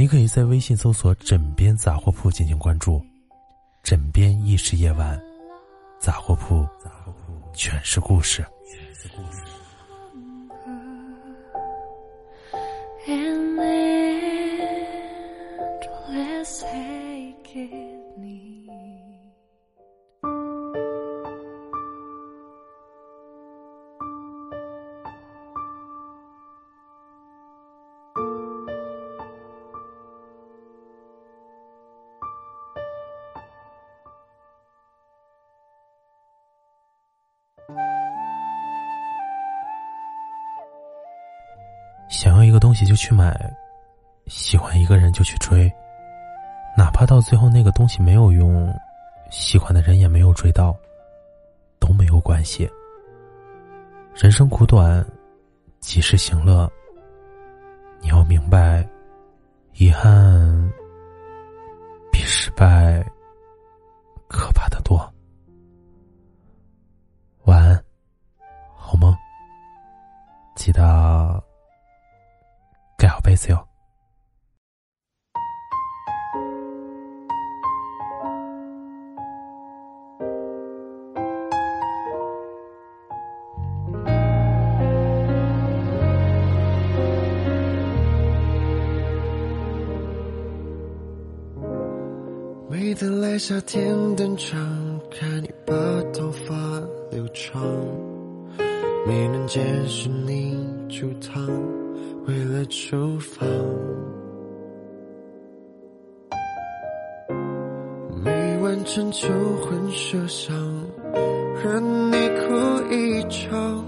你可以在微信搜索“枕边杂货铺”进行关注，“枕边亦是夜晚，杂货铺全是故事。”想要一个东西就去买，喜欢一个人就去追，哪怕到最后那个东西没有用，喜欢的人也没有追到，都没有关系。人生苦短，及时行乐。你要明白，遗憾记得。盖好被子哟。每当来夏天登场，看你把头发留长，没能见识你煮汤。为了厨房，没完成求婚设想，和你哭一场，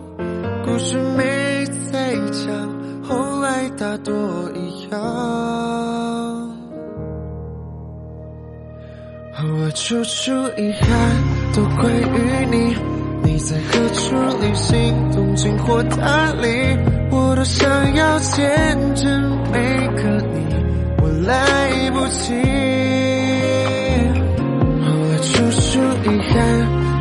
故事没再讲，后来大多一样。我处处遗憾，都关于你，你在何处旅行，东京或大理。我都想要见证每个你，我来不及。后来处处遗憾，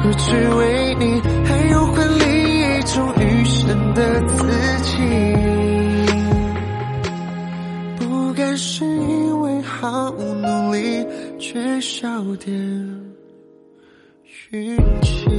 何去为你？还有换另一种余生的自己。不甘是因为好努力，缺少点运气。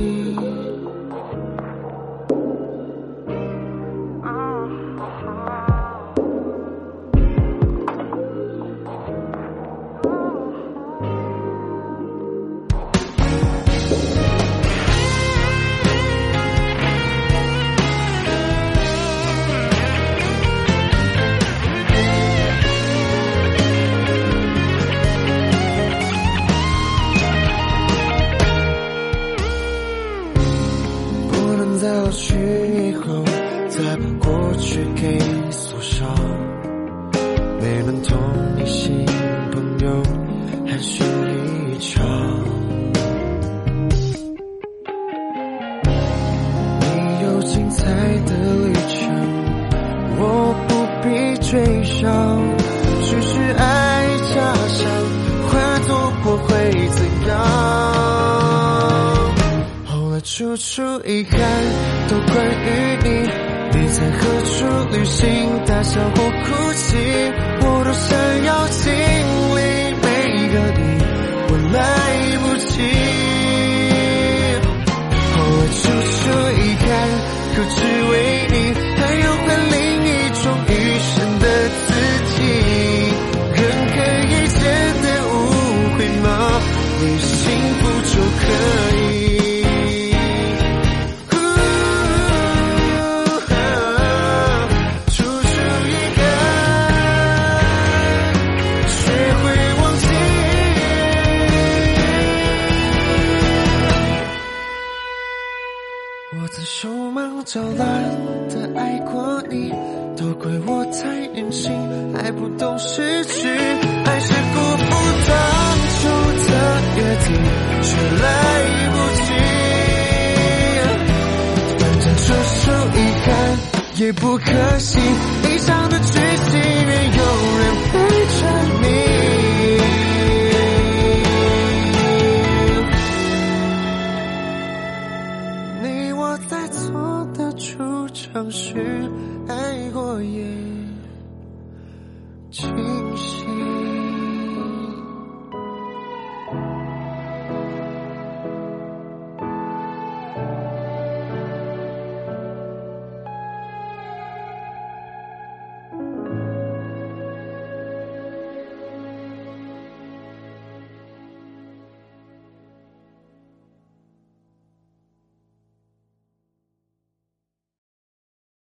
上，没能同你新朋友寒暄一场。你有精彩的旅程，我不必追上。只是爱假象，换作过会怎样？后来处处遗憾，都关于你。在何处旅行，大笑或哭泣，我都想要听我找了的爱过你都怪我太任性还不懂失去还是辜负当初的约定却来不及反正就是遗憾也不可惜我在错的出场时爱过也。